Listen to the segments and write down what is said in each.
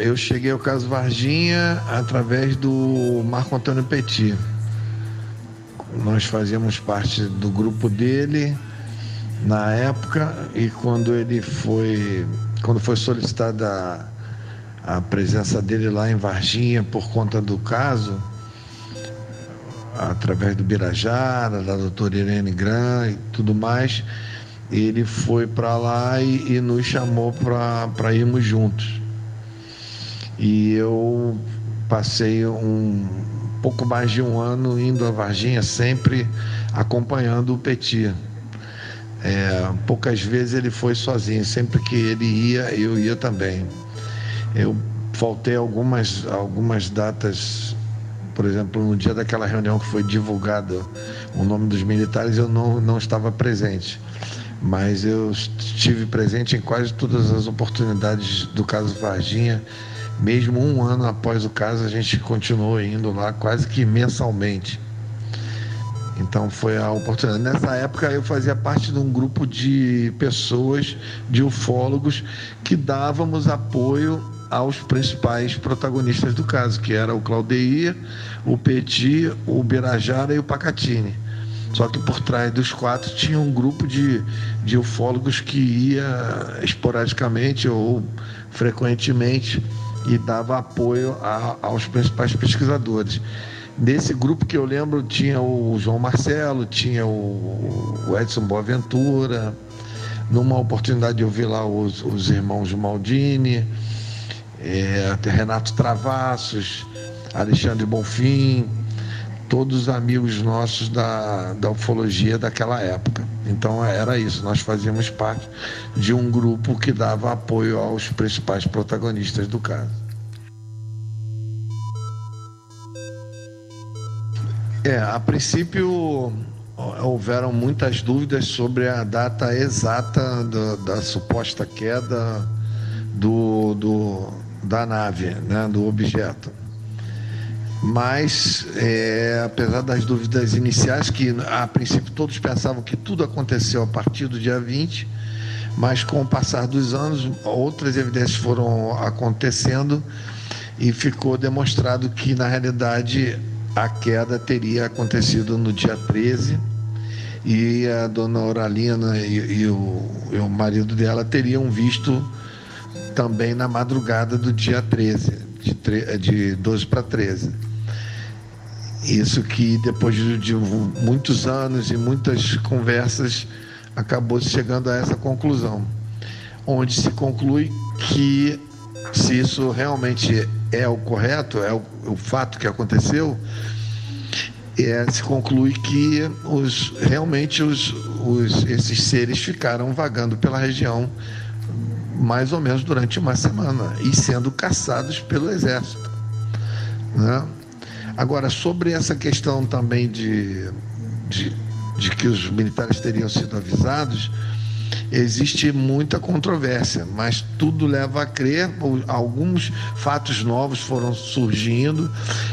Eu cheguei ao caso Varginha através do Marco Antônio Petit. Nós fazíamos parte do grupo dele na época e quando ele foi, quando foi solicitada a, presença dele lá em Varginha por conta do caso, através do Birajara, da doutora Irene Gran e tudo mais, ele foi para lá e, e, nos chamou para irmos juntos. E eu passei um pouco mais de um ano indo a Varginha, sempre acompanhando o Petit. É, poucas vezes ele foi sozinho, sempre que ele ia, eu ia também. Eu faltei algumas, algumas datas, por exemplo, no dia daquela reunião que foi divulgado o nome dos militares, eu não, não estava presente. Mas eu estive presente em quase todas as oportunidades do caso Varginha mesmo um ano após o caso, a gente continuou indo lá quase que mensalmente. Então foi a oportunidade. Nessa época eu fazia parte de um grupo de pessoas, de ufólogos, que dávamos apoio aos principais protagonistas do caso, que era o Claudeir, o Petit, o Birajara e o Pacatini. Só que por trás dos quatro tinha um grupo de, de ufólogos que ia esporadicamente ou frequentemente e dava apoio a, aos principais pesquisadores. Nesse grupo que eu lembro tinha o João Marcelo, tinha o, Edson Boaventura, numa oportunidade eu vi lá os, os irmãos Maldini, é, Renato Travassos, Alexandre Bonfim, todos os amigos nossos da, da ufologia daquela época. Então era isso, nós fazíamos parte de um grupo que dava apoio aos principais protagonistas do caso. É, a princípio houveram muitas dúvidas sobre a data exata do, da suposta queda do, do, da nave, né, do objeto mas é, apesar das dúvidas iniciais, que a princípio todos pensavam que tudo aconteceu a partir do dia 20, mas com o passar dos anos, outras evidências foram acontecendo e ficou demonstrado que, na realidade, a queda teria acontecido no dia 13 e a dona Oralina e, e, o, e o marido dela teriam visto também na madrugada do dia 13, de, de 12 para 13. Isso que depois de muitos anos e muitas conversas acabou chegando a essa conclusão, onde se conclui que se isso realmente é o correto, é o, o fato que aconteceu, é, se conclui que os, realmente os, os, esses seres ficaram vagando pela região mais ou menos durante uma semana e sendo caçados pelo exército. Né? Agora, sobre essa questão também de, de, de que os militares teriam sido avisados, existe muita controvérsia, mas tudo leva a crer. Alguns fatos novos foram surgindo.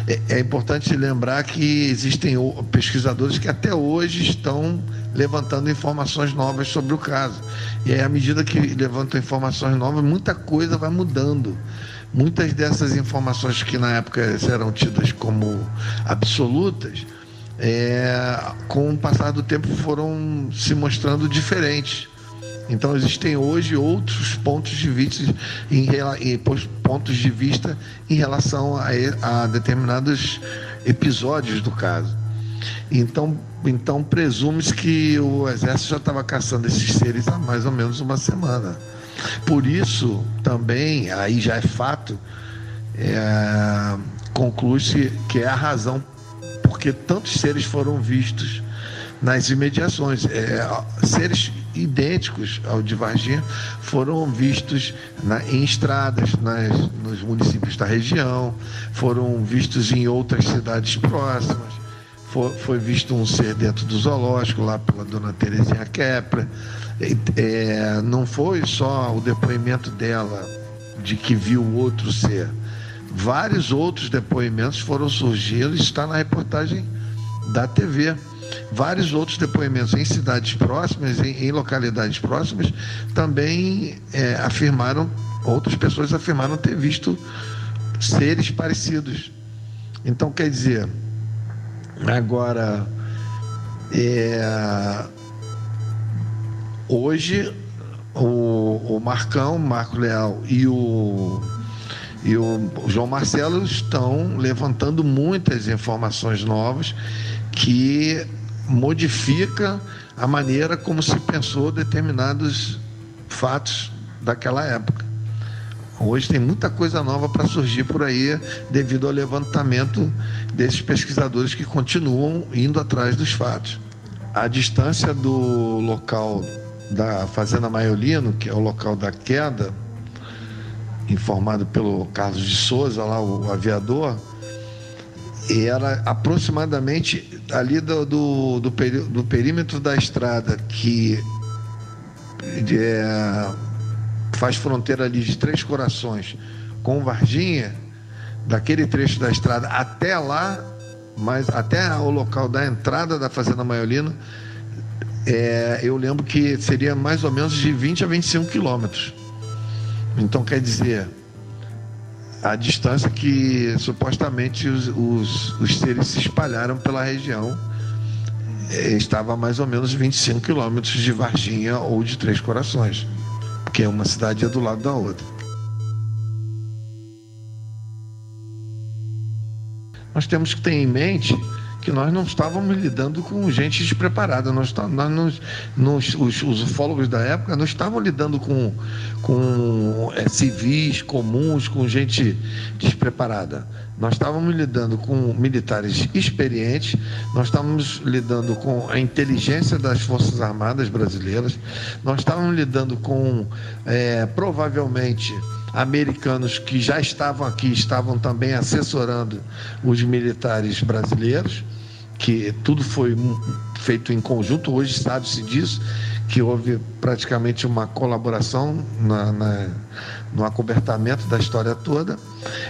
É, é, importante lembrar que existem pesquisadores que até hoje estão levantando informações novas sobre o caso. E aí, à medida que levantam informações novas, muita coisa vai mudando. Muitas dessas informações que na época eram tidas como absolutas, é, com o passar do tempo foram se mostrando diferentes. Então existem hoje outros pontos de vista em, em pontos de vista em relação a, a determinados episódios do caso. Então, então presume-se que o exército já estava caçando esses seres há mais ou menos uma semana. Por isso, também, aí já é fato, é, conclui-se que é a razão porque tantos seres foram vistos nas imediações. É, seres idênticos ao de Varginha foram vistos na, em estradas nas, nos municípios da região, foram vistos em outras cidades próximas. Foi, visto um ser dentro do zoológico, lá pela dona Terezinha Kepler é, não foi só o depoimento dela de que viu outro ser. Vários outros depoimentos foram surgindo, está na reportagem da TV. Vários outros depoimentos em cidades próximas, em, em localidades próximas, também é, afirmaram Outras pessoas afirmaram ter visto seres parecidos. Então, quer dizer, agora, é, hoje, o, o Marcão, Marco Leal e o, e o João Marcelo estão levantando muitas informações novas que modifica a maneira como se pensou determinados fatos daquela época. Hoje tem muita coisa nova para surgir por aí devido ao levantamento desses pesquisadores que continuam indo atrás dos fatos. A distância do local da Fazenda Maiolino, que é o local da queda, informado pelo Carlos de Souza, lá o aviador, era aproximadamente ali do, do, do, do perímetro da estrada que é, faz fronteira ali de Três Corações com Varginha, daquele trecho da estrada até lá, mas até o local da entrada da Fazenda Maiolino, é, eu lembro que seria mais ou menos de 20 a 25 quilômetros. Então, quer dizer, a distância que supostamente os, os, os seres se espalharam pela região é, estava a mais ou menos 25 quilômetros de Varginha ou de Três Corações, porque uma cidade é do lado da outra. Nós temos que ter em mente que nós não estávamos lidando com gente despreparada. Nós, nós, nós os, os, ufólogos da época não estavam lidando com, com é, civis comuns, com gente despreparada. Nós estávamos lidando com militares experientes, nós estávamos lidando com a inteligência das Forças Armadas brasileiras, nós estávamos lidando com, é, provavelmente, americanos que já estavam aqui, estavam também assessorando os militares brasileiros, que tudo foi feito em conjunto. Hoje sabe-se disso, que houve praticamente uma colaboração na, na, no acobertamento da história toda.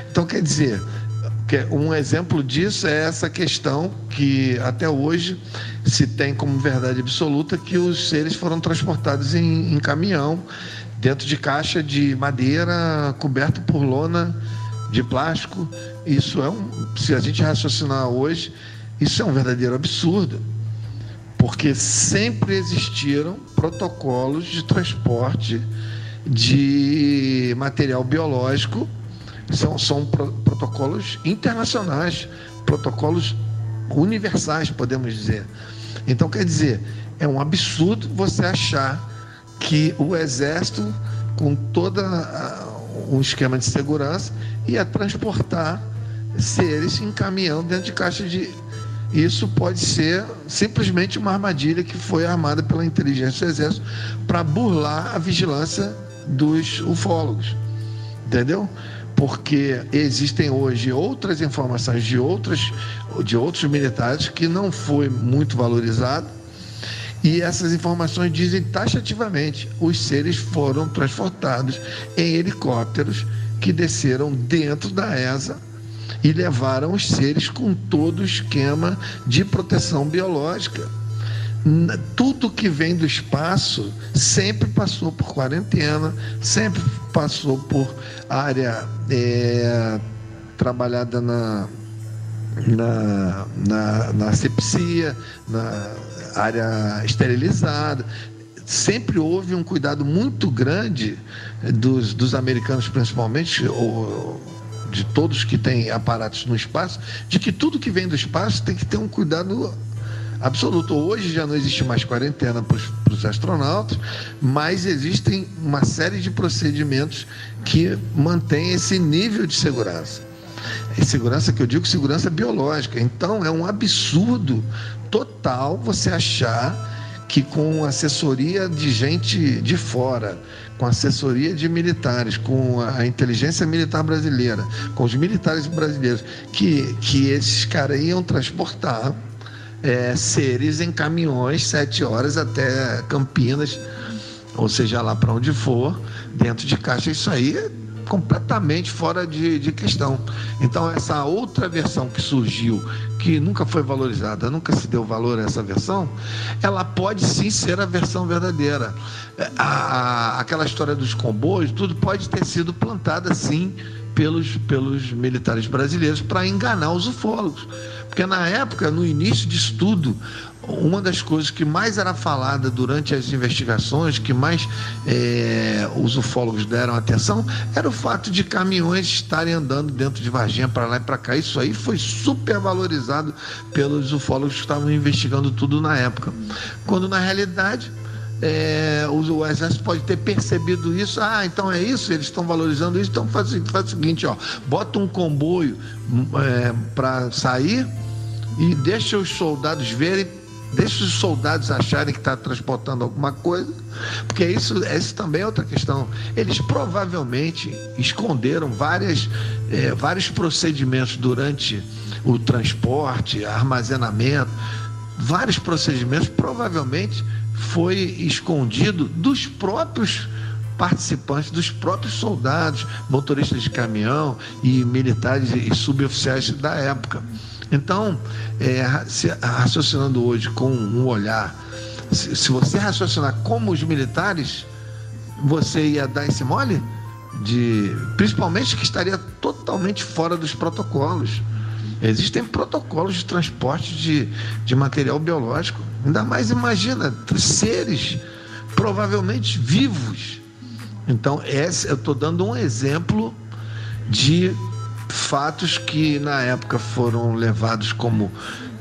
Então, quer dizer, um exemplo disso é essa questão que até hoje se tem como verdade absoluta que os seres foram transportados em, em caminhão dentro de caixa de madeira coberto por lona de plástico. Isso é um, se a gente raciocinar hoje, isso é um verdadeiro absurdo, porque sempre existiram protocolos de transporte de material biológico, são, são pro, protocolos internacionais, protocolos universais, podemos dizer. Então, quer dizer, é um absurdo você achar que o Exército, com todo um esquema de segurança, ia transportar seres em caminhão dentro de caixa de. Isso pode ser simplesmente uma armadilha que foi armada pela inteligência do Exército para burlar a vigilância dos ufólogos. Entendeu? Porque existem hoje outras informações de, outras, de outros militares que não foi muito valorizado e essas informações dizem taxativamente: os seres foram transportados em helicópteros que desceram dentro da ESA e levaram os seres com todo o esquema de proteção biológica. Tudo que vem do espaço sempre passou por quarentena, sempre passou por área é, trabalhada na, na, na, na asepsia, na área esterilizada. Sempre houve um cuidado muito grande dos, dos americanos, principalmente, ou de todos que têm aparatos no espaço, de que tudo que vem do espaço tem que ter um cuidado absoluto. Hoje já não existe mais quarentena para os astronautas, mas existem uma série de procedimentos que mantêm esse nível de segurança. É segurança que eu digo segurança biológica. Então é um absurdo total você achar que com assessoria de gente de fora, com assessoria de militares, com a inteligência militar brasileira, com os militares brasileiros, que, que esses caras iam transportar é, seres em caminhões sete horas até Campinas, ou seja lá para onde for, dentro de caixa. Isso aí completamente fora de, de questão. Então, essa outra versão que surgiu, que nunca foi valorizada, nunca se deu valor a essa versão, ela pode sim ser a versão verdadeira. É, a, a, aquela história dos comboios, tudo pode ter sido plantada sim pelos, pelos militares brasileiros para enganar os ufólogos. Porque na época, no início disso tudo, uma das coisas que mais era falada durante as investigações, que mais é, os ufólogos deram atenção, era o fato de caminhões estarem andando dentro de Varginha para lá e para cá. Isso aí foi super valorizado pelos ufólogos que estavam investigando tudo na época. Quando na realidade é, o, o, exército pode ter percebido isso. Ah, então é isso, eles estão valorizando isso. Então faz, faz o seguinte, ó, bota um comboio é, para sair e deixa os soldados verem Deixa os soldados acharem que está transportando alguma coisa, porque isso, essa também é outra questão. Eles provavelmente esconderam várias, é, vários procedimentos durante o transporte, armazenamento, vários procedimentos provavelmente foi escondido dos próprios participantes, dos próprios soldados, motoristas de caminhão e militares e suboficiais da época. Então, é, se, raciocinando hoje com um olhar, se, se, você raciocinar como os militares, você ia dar esse mole? De, principalmente que estaria totalmente fora dos protocolos. Existem protocolos de transporte de, de material biológico. Ainda mais imagina, seres provavelmente vivos. Então, esse, eu estou dando um exemplo de fatos que na época foram levados como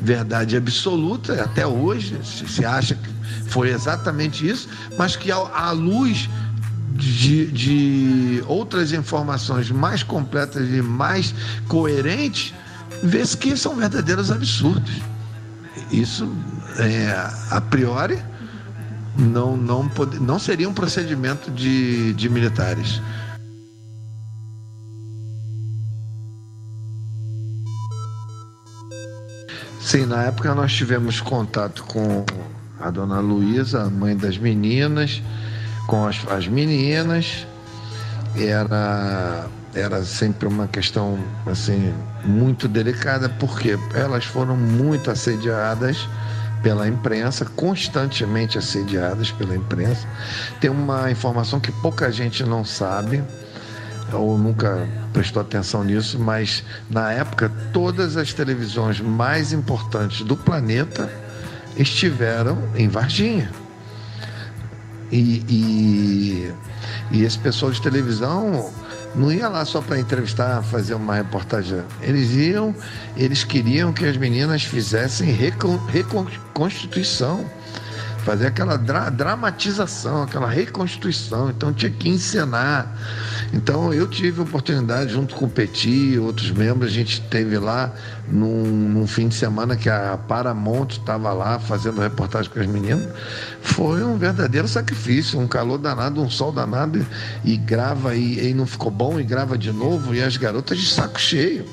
verdade absoluta, até hoje se acha que foi exatamente isso, mas que à luz de, de outras informações mais completas e mais coerentes, vê-se que são verdadeiros absurdos. Isso, é, a priori, não, não, pode, não seria um procedimento de, de militares. Sim, na época nós tivemos contato com a dona Luísa, a mãe das meninas, com as, as meninas. Era, era sempre uma questão assim muito delicada, porque elas foram muito assediadas pela imprensa, constantemente assediadas pela imprensa. Tem uma informação que pouca gente não sabe ou nunca prestou atenção nisso, mas na época todas as televisões mais importantes do planeta estiveram em Varginha. E, e, e esse pessoal de televisão não ia lá só para entrevistar, fazer uma reportagem. Eles iam, eles queriam que as meninas fizessem reconstituição fazer aquela dra dramatização, aquela reconstituição. Então tinha que encenar. Então eu tive oportunidade, junto com o Petit e outros membros, a gente teve lá num, num fim de semana que a Paramount estava lá fazendo reportagem com as meninas. Foi um verdadeiro sacrifício, um calor danado, um sol danado, e, e grava e, e não ficou bom, e grava de novo, e as garotas de saco cheio.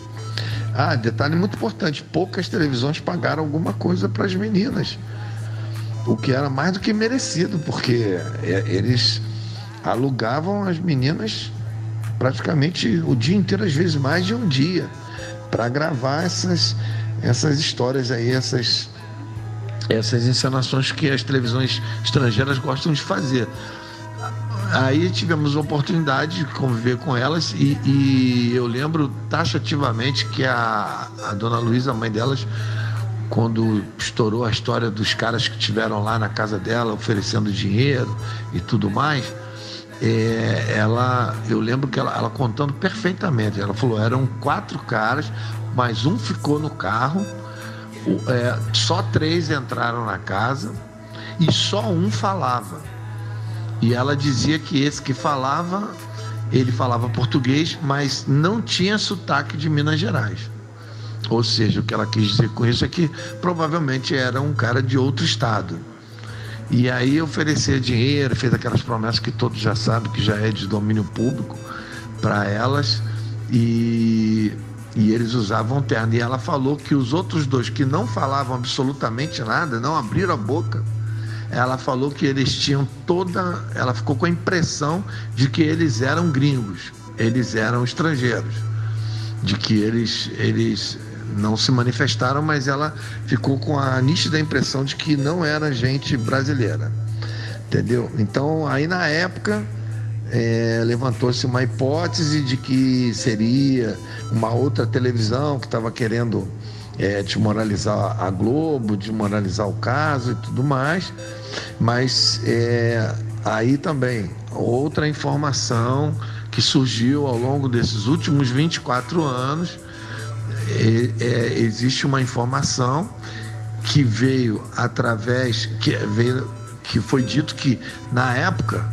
Ah, detalhe muito importante: poucas televisões pagaram alguma coisa para as meninas o que era mais do que merecido, porque é, eles alugavam as meninas praticamente o dia inteiro, às vezes mais de um dia, para gravar essas, essas histórias aí, essas, essas encenações que as televisões estrangeiras gostam de fazer. Aí tivemos a oportunidade de conviver com elas e, e eu lembro taxativamente que a, a dona Luísa, a mãe delas, quando estourou a história dos caras que tiveram lá na casa dela oferecendo dinheiro e tudo mais, é, ela, eu lembro que ela, ela, contando perfeitamente. Ela falou: eram quatro caras, mas um ficou no carro, é, só três entraram na casa e só um falava. E ela dizia que esse que falava, ele falava português, mas não tinha sotaque de Minas Gerais. Ou seja, o que ela quis dizer com isso é que provavelmente era um cara de outro estado. E aí oferecia dinheiro, fez aquelas promessas que todos já sabem que já é de domínio público para elas e, e eles usavam terno. E ela falou que os outros dois que não falavam absolutamente nada, não abriram a boca, ela falou que eles tinham toda. Ela ficou com a impressão de que eles eram gringos eles eram estrangeiros, de que eles, eles não se manifestaram, mas ela ficou com a nítida impressão de que não era gente brasileira. Entendeu? Então, aí na época, é, levantou-se uma hipótese de que seria uma outra televisão que estava querendo é, desmoralizar a Globo, desmoralizar o caso e tudo mais, mas é, aí também outra informação que surgiu ao longo desses últimos 24 anos. É, é, existe uma informação que veio através, que veio que foi dito que na época,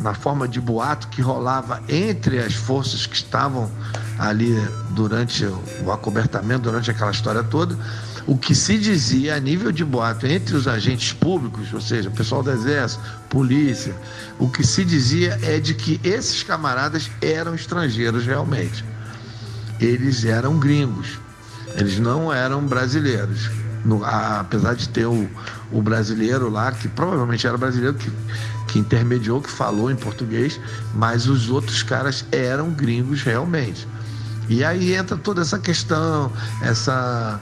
na forma de boato que rolava entre as forças que estavam ali durante o acobertamento, durante aquela história toda, o que se dizia a nível de boato entre os agentes públicos, ou seja, pessoal do Exército, polícia, o que se dizia é de que esses camaradas eram estrangeiros realmente. Eles eram gringos, eles não eram brasileiros. No, a, apesar de ter o, o brasileiro lá, que provavelmente era brasileiro, que, que intermediou, que falou em português, mas os outros caras eram gringos realmente. E aí entra toda essa questão, essa.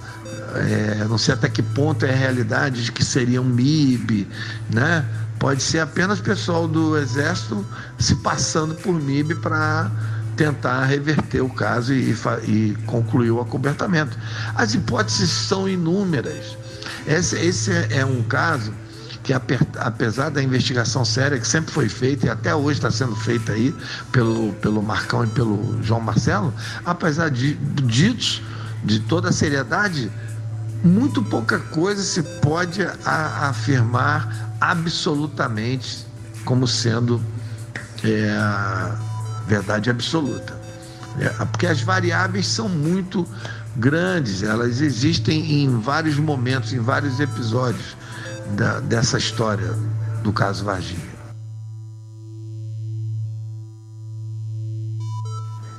É, não sei até que ponto é a realidade de que seria um MIB, né? Pode ser apenas pessoal do Exército se passando por MIB para tentar reverter o caso e, e concluir o acobertamento. As hipóteses são inúmeras. Esse, esse é um caso que, apesar da investigação séria que sempre foi feita e até hoje está sendo feita aí pelo, pelo Marcão e pelo João Marcelo, apesar de ditos de toda a seriedade, muito pouca coisa se pode a, afirmar absolutamente como sendo é, verdade absoluta. É, porque as variáveis são muito grandes, elas existem em vários momentos, em vários episódios da, dessa história do caso Varginha.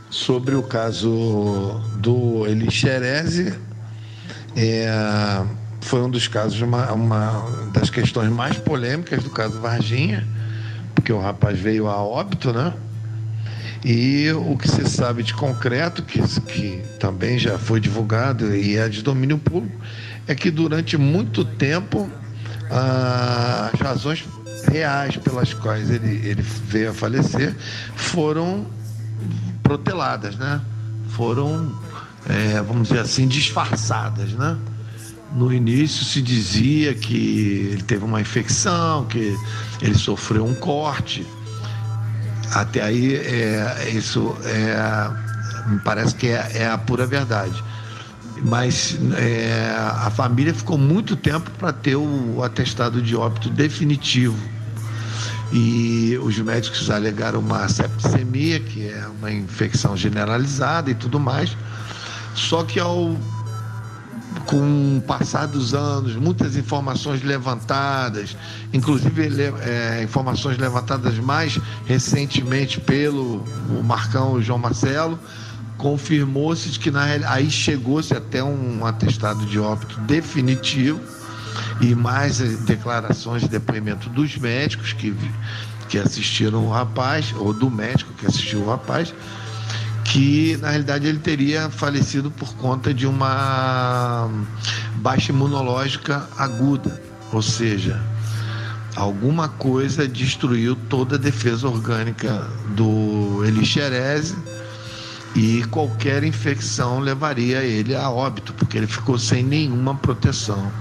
Sobre o caso do Eli Xerezi, é, foi um dos casos, uma, uma das questões mais polêmicas do caso Varginha, porque o rapaz veio a óbito, né? E o que se sabe de concreto, que, que também já foi divulgado e é de domínio público, é que durante muito tempo as razões reais pelas quais ele, ele veio a falecer foram proteladas, né? Foram, é, vamos dizer assim, disfarçadas, né? No início se dizia que ele teve uma infecção, que ele sofreu um corte, até aí, é, isso é, me parece que é, é a pura verdade. Mas é, a família ficou muito tempo para ter o atestado de óbito definitivo. E os médicos alegaram uma septicemia, que é uma infecção generalizada e tudo mais. Só que ao com o passar dos anos, muitas informações levantadas, inclusive é, informações levantadas mais recentemente pelo Marcão João Marcelo, confirmou-se que na aí chegou-se até um atestado de óbito definitivo e mais declarações de depoimento dos médicos que, que assistiram o rapaz, ou do médico que assistiu o rapaz, que na realidade ele teria falecido por conta de uma baixa imunológica aguda, ou seja, alguma coisa destruiu toda a defesa orgânica do Elixerese e qualquer infecção levaria ele a óbito, porque ele ficou sem nenhuma proteção.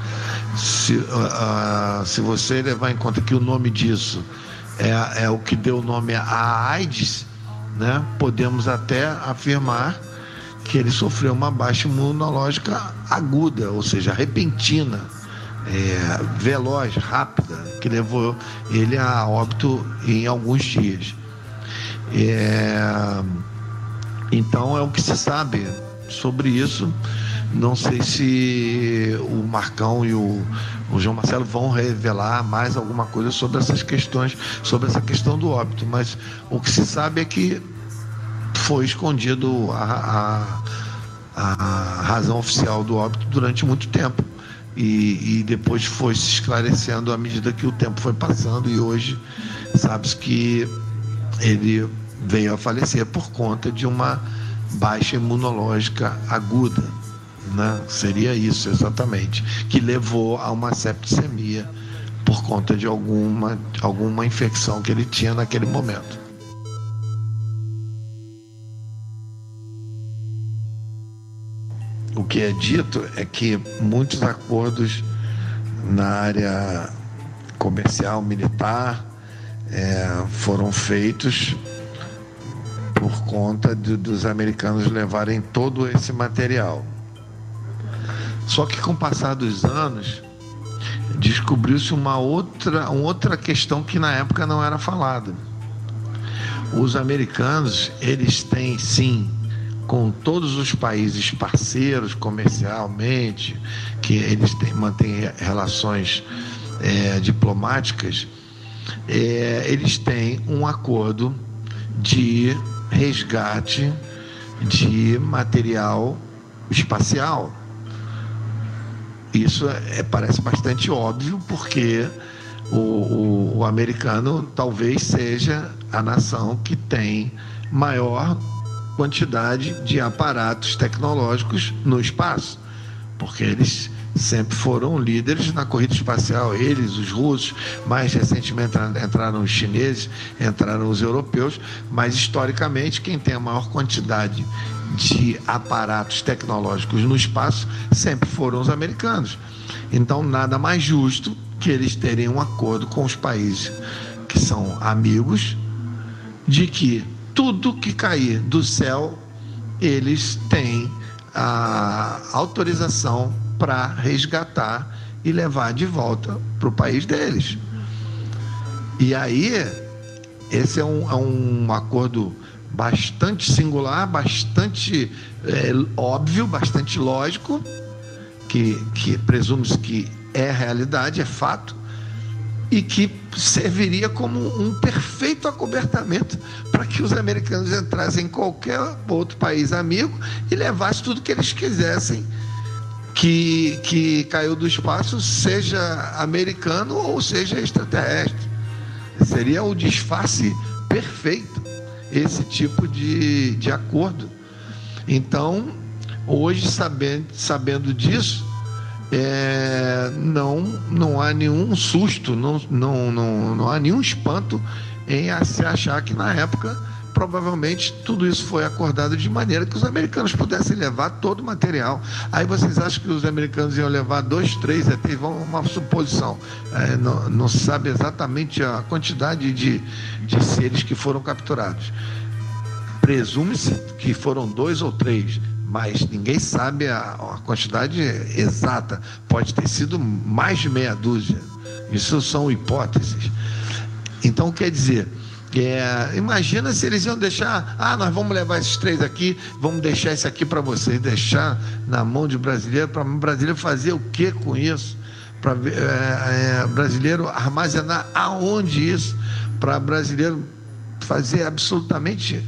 Se, uh, se você levar em conta que o nome disso é, é o que deu nome à AIDS, né, podemos até afirmar que ele sofreu uma baixa imunológica aguda, ou seja, repentina, é, veloz, rápida, que levou ele a óbito em alguns dias. É, então é o que se sabe sobre isso. Não sei se o Marcão e o, o João Marcelo vão revelar mais alguma coisa sobre essas questões, sobre essa questão do óbito, mas o que se sabe é que foi escondido a, a, a razão oficial do óbito durante muito tempo. E, e, depois foi se esclarecendo à medida que o tempo foi passando e hoje sabe-se que ele veio a falecer por conta de uma baixa imunológica aguda. Né? Seria isso exatamente, que levou a uma septicemia por conta de alguma, alguma infecção que ele tinha naquele momento. O que é dito é que muitos acordos na área comercial, militar, é, foram feitos por conta de, dos americanos levarem todo esse material. Só que com o passar dos anos, descobriu-se uma outra, uma outra questão que na época não era falada. Os americanos, eles têm sim, com todos os países parceiros comercialmente, que eles têm, mantêm relações é, diplomáticas, é, eles têm um acordo de resgate de material espacial. Isso é, parece bastante óbvio, porque o, o, o americano talvez seja a nação que tem maior quantidade de aparatos tecnológicos no espaço, porque eles sempre foram líderes na corrida espacial, eles, os russos, mais recentemente entraram os chineses, entraram os europeus, mas historicamente quem tem a maior quantidade de aparatos tecnológicos no espaço sempre foram os americanos. Então, nada mais justo que eles terem um acordo com os países que são amigos de que tudo que cair do céu, eles têm a autorização para resgatar e levar de volta para o país deles. E aí, esse é um, é um acordo bastante singular, bastante é, óbvio, bastante lógico, que, que presume-se que é realidade, é fato, e que serviria como um perfeito acobertamento para que os americanos entrassem em qualquer outro país amigo e levassem tudo que eles quisessem que, que caiu do espaço, seja americano ou seja extraterrestre. Seria o disfarce perfeito esse tipo de, de acordo. Então, hoje, sabendo, sabendo disso, é, não, não há nenhum susto, não, não, não, não há nenhum espanto em se achar que na época provavelmente tudo isso foi acordado de maneira que os americanos pudessem levar todo o material. Aí vocês acham que os americanos iam levar dois, três ETs? Uma suposição. É, não, não se sabe exatamente a quantidade de, de seres que foram capturados. Presume-se que foram dois ou três, mas ninguém sabe a, a quantidade exata. Pode ter sido mais de meia dúzia. Isso são hipóteses. Então, quer dizer, é, imagina se eles iam deixar, ah, nós vamos levar esses três aqui, vamos deixar esse aqui para vocês, deixar na mão de brasileiro, para o brasileiro fazer o que com isso? Para é, é, brasileiro armazenar aonde isso? Para brasileiro fazer absolutamente.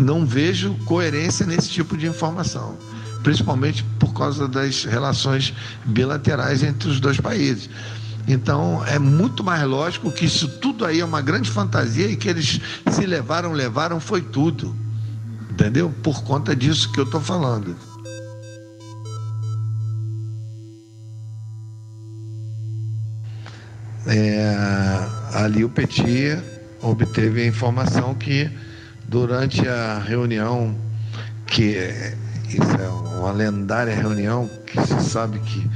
Não vejo coerência nesse tipo de informação, principalmente por causa das relações bilaterais entre os dois países. Então é muito mais lógico que isso tudo aí é uma grande fantasia e que eles se levaram, levaram, foi tudo. Entendeu? Por conta disso que eu estou falando. É, ali o Petit obteve a informação que durante a reunião, que isso é uma lendária reunião, que se sabe que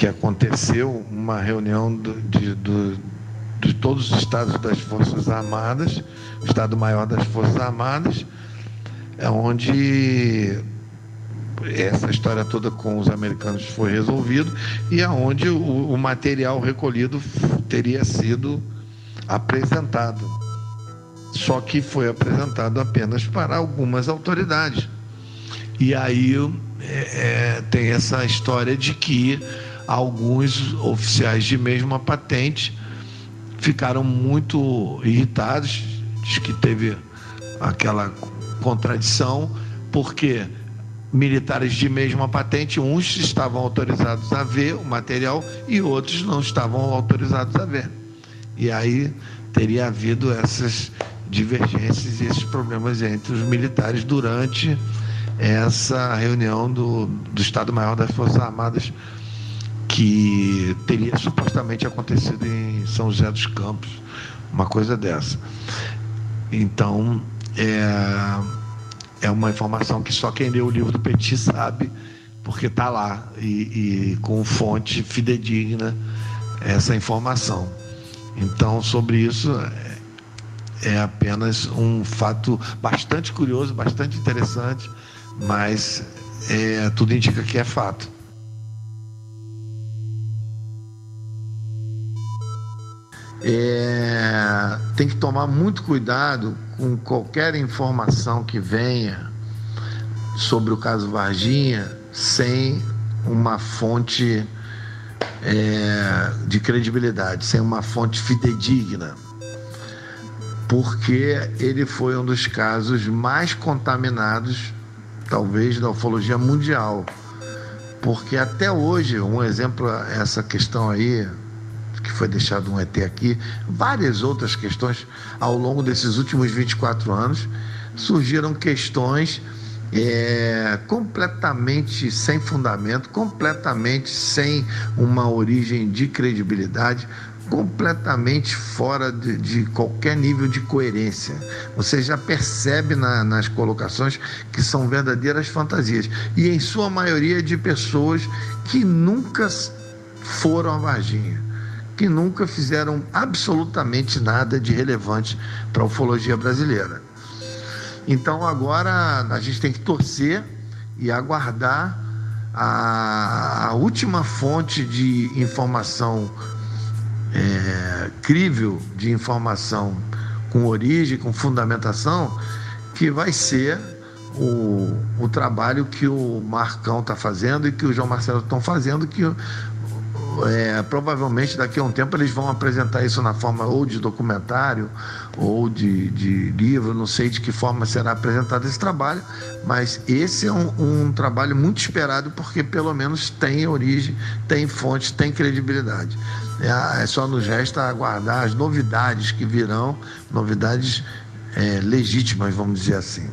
que aconteceu uma reunião do, de, do, de todos os estados das Forças Armadas, o Estado-Maior das Forças Armadas, é onde essa história toda com os americanos foi resolvido e aonde é o, o material recolhido teria sido apresentado. Só que foi apresentado apenas para algumas autoridades. E aí é, é, tem essa história de que alguns oficiais de mesma patente ficaram muito irritados, diz que teve aquela contradição, porque militares de mesma patente, uns estavam autorizados a ver o material e outros não estavam autorizados a ver. E aí teria havido essas divergências e esses problemas entre os militares durante essa reunião do, do Estado-Maior das Forças Armadas que teria supostamente acontecido em São José dos Campos, uma coisa dessa. Então, é, é uma informação que só quem leu o livro do Petit sabe, porque está lá e, e com fonte fidedigna essa informação. Então, sobre isso, é, é apenas um fato bastante curioso, bastante interessante mas é, tudo indica que é fato. É, tem que tomar muito cuidado com qualquer informação que venha sobre o caso Varginha sem uma fonte é, de credibilidade, sem uma fonte fidedigna, porque ele foi um dos casos mais contaminados talvez da ufologia mundial. Porque até hoje, um exemplo, essa questão aí, que foi deixado um ET aqui, várias outras questões ao longo desses últimos 24 anos, surgiram questões é, completamente sem fundamento, completamente sem uma origem de credibilidade, completamente fora de, de, qualquer nível de coerência. Você já percebe na, nas colocações que são verdadeiras fantasias. E em sua maioria de pessoas que nunca foram a Varginha, que nunca fizeram absolutamente nada de relevante para a ufologia brasileira. Então agora a gente tem que torcer e aguardar a, a última fonte de informação é, crível de informação com origem, com fundamentação, que vai ser o, o trabalho que o Marcão está fazendo e que o João Marcelo estão fazendo, que é, provavelmente daqui a um tempo eles vão apresentar isso na forma ou de documentário ou de, de livro, não sei de que forma será apresentado esse trabalho, mas esse é um, um trabalho muito esperado porque pelo menos tem origem, tem fonte, tem credibilidade. É, é só nos resta aguardar as novidades que virão, novidades é, legítimas, vamos dizer assim.